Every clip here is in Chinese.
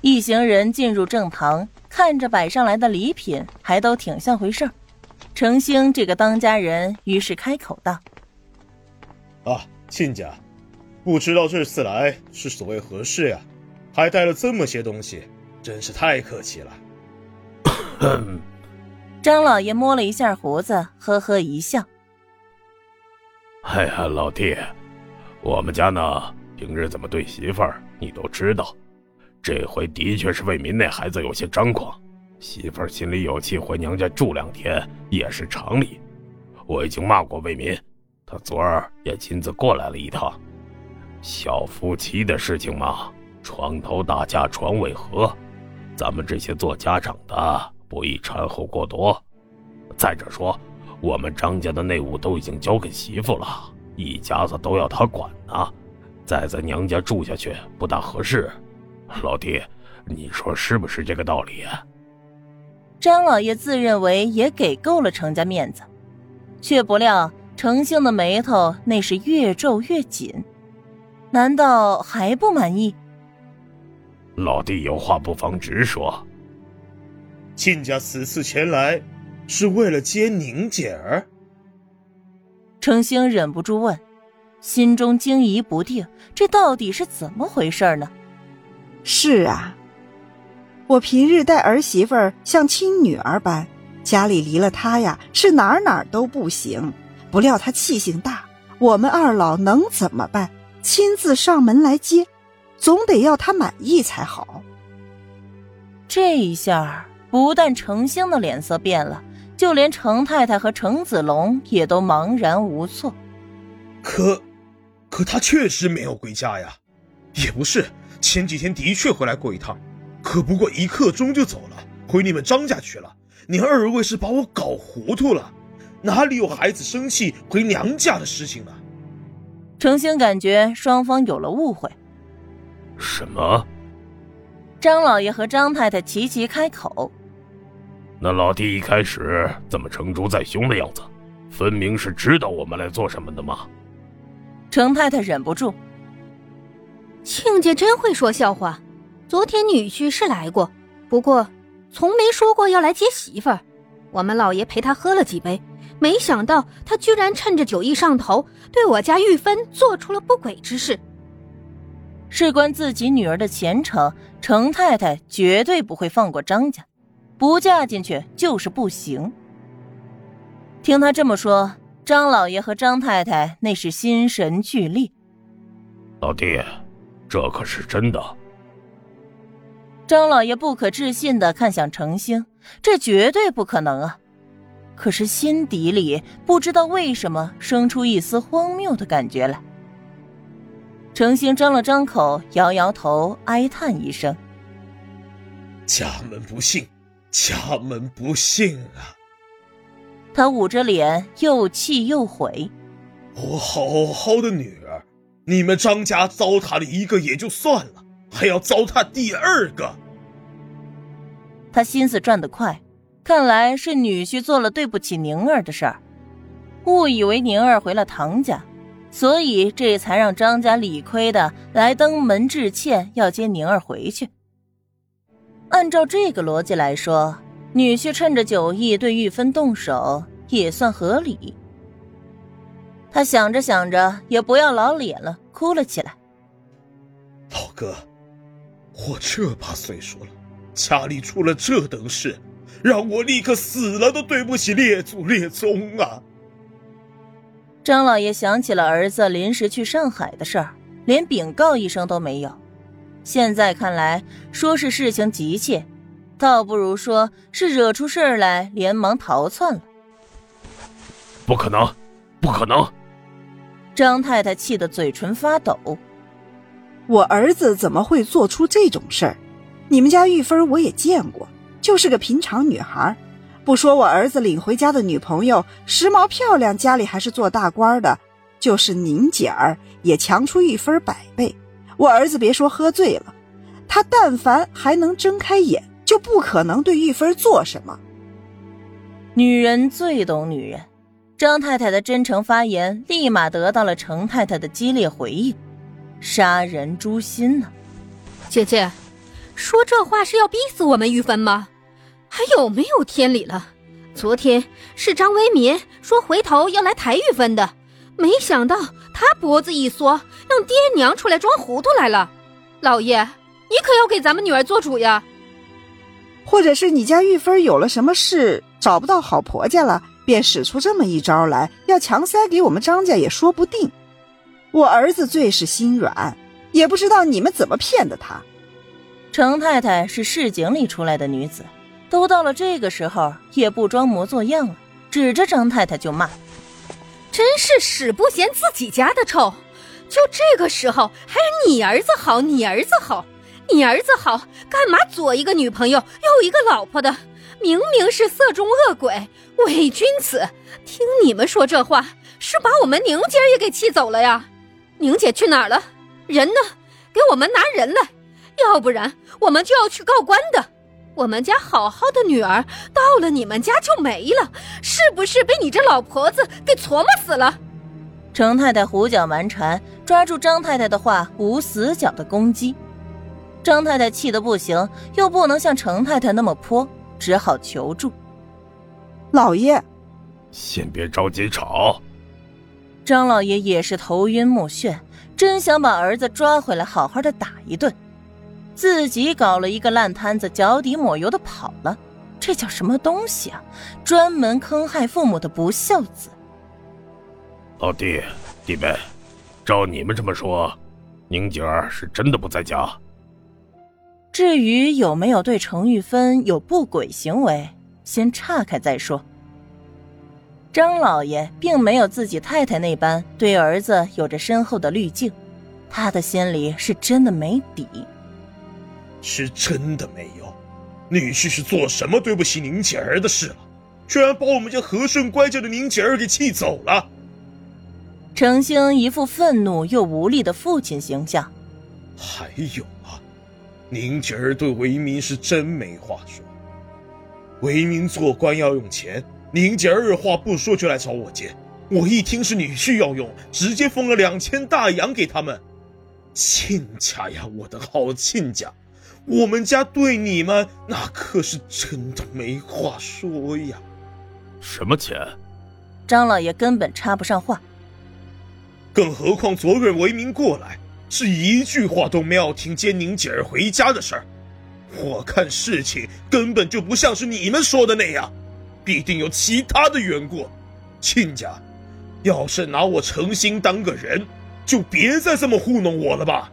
一行人进入正堂，看着摆上来的礼品，还都挺像回事儿。程兴这个当家人于是开口道：“啊，亲家，不知道这次来是所谓何事呀？还带了这么些东西，真是太客气了。”张老爷摸了一下胡子，呵呵一笑：“哎呀，老弟，我们家呢，平日怎么对媳妇儿，你都知道。”这回的确是魏民那孩子有些张狂，媳妇儿心里有气，回娘家住两天也是常理。我已经骂过魏民，他昨儿也亲自过来了一趟。小夫妻的事情嘛，床头打架床尾和，咱们这些做家长的不宜掺和过多。再者说，我们张家的内务都已经交给媳妇了，一家子都要他管呢，再在娘家住下去不大合适。老弟，你说是不是这个道理啊？张老爷自认为也给够了程家面子，却不料程兴的眉头那是越皱越紧，难道还不满意？老弟有话不妨直说。亲家此次前来，是为了接宁姐儿。程兴忍不住问，心中惊疑不定，这到底是怎么回事呢？是啊，我平日待儿媳妇儿像亲女儿般，家里离了她呀，是哪儿哪儿都不行。不料她气性大，我们二老能怎么办？亲自上门来接，总得要她满意才好。这一下，不但程兴的脸色变了，就连程太太和程子龙也都茫然无措。可，可他确实没有归家呀，也不是。前几天的确回来过一趟，可不过一刻钟就走了，回你们张家去了。你二位是把我搞糊涂了，哪里有孩子生气回娘家的事情呢？程兴感觉双方有了误会。什么？张老爷和张太太齐齐开口。那老弟一开始怎么成竹在胸的样子？分明是知道我们来做什么的嘛。程太太忍不住。亲家真会说笑话，昨天女婿是来过，不过从没说过要来接媳妇儿。我们老爷陪他喝了几杯，没想到他居然趁着酒意上头，对我家玉芬做出了不轨之事。事关自己女儿的前程，程太太绝对不会放过张家，不嫁进去就是不行。听他这么说，张老爷和张太太那是心神俱厉。老弟。这可是真的。张老爷不可置信的看向程星，这绝对不可能啊！可是心底里不知道为什么生出一丝荒谬的感觉来。程星张了张口，摇摇头，哀叹一声：“家门不幸，家门不幸啊！”他捂着脸，又气又悔：“我好好的女儿。”你们张家糟蹋了一个也就算了，还要糟蹋第二个。他心思转得快，看来是女婿做了对不起宁儿的事儿，误以为宁儿回了唐家，所以这才让张家理亏的来登门致歉，要接宁儿回去。按照这个逻辑来说，女婿趁着酒意对玉芬动手也算合理。他想着想着，也不要老脸了，哭了起来。老哥，我这把岁数了，家里出了这等事，让我立刻死了都对不起列祖列宗啊！张老爷想起了儿子临时去上海的事儿，连禀告一声都没有。现在看来，说是事情急切，倒不如说是惹出事儿来，连忙逃窜了。不可能，不可能！张太太气得嘴唇发抖。我儿子怎么会做出这种事儿？你们家玉芬我也见过，就是个平常女孩。不说我儿子领回家的女朋友时髦漂亮，家里还是做大官的，就是您姐儿也强出玉芬百倍。我儿子别说喝醉了，他但凡还能睁开眼，就不可能对玉芬做什么。女人最懂女人。张太太的真诚发言，立马得到了程太太的激烈回应，杀人诛心呢。姐姐，说这话是要逼死我们玉芬吗？还有没有天理了？昨天是张为民说回头要来抬玉芬的，没想到他脖子一缩，让爹娘出来装糊涂来了。老爷，你可要给咱们女儿做主呀！或者是你家玉芬有了什么事，找不到好婆家了，便使出这么一招来，要强塞给我们张家也说不定。我儿子最是心软，也不知道你们怎么骗的他。程太太是市井里出来的女子，都到了这个时候，也不装模作样了，指着张太太就骂：“真是屎不嫌自己家的臭！就这个时候还你儿子好，你儿子好。”你儿子好，干嘛左一个女朋友右一个老婆的？明明是色中恶鬼、伪君子！听你们说这话，是把我们宁姐也给气走了呀？宁姐去哪儿了？人呢？给我们拿人来，要不然我们就要去告官的。我们家好好的女儿到了你们家就没了，是不是被你这老婆子给琢磨死了？程太太胡搅蛮缠，抓住张太太的话无死角的攻击。张太太气得不行，又不能像程太太那么泼，只好求助。老爷，先别着急吵。张老爷也是头晕目眩，真想把儿子抓回来，好好的打一顿。自己搞了一个烂摊子，脚底抹油的跑了，这叫什么东西啊？专门坑害父母的不孝子。老弟，弟妹，照你们这么说，宁姐儿是真的不在家？至于有没有对程玉芬有不轨行为，先岔开再说。张老爷并没有自己太太那般对儿子有着深厚的滤镜，他的心里是真的没底。是真的没有，女婿是做什么对不起宁姐儿的事了？居然把我们家和顺乖巧的宁姐儿给气走了。程兴一副愤怒又无力的父亲形象。还有。宁姐儿对为民是真没话说。为民做官要用钱，宁姐二话不说就来找我借。我一听是女婿要用，直接封了两千大洋给他们。亲家呀，我的好亲家，我们家对你们那可是真的没话说呀。什么钱？张老爷根本插不上话。更何况昨日为民过来。是一句话都没有听接宁姐儿回家的事儿，我看事情根本就不像是你们说的那样，必定有其他的缘故。亲家，要是拿我诚心当个人，就别再这么糊弄我了吧。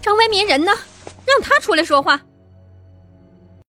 张为民人呢？让他出来说话。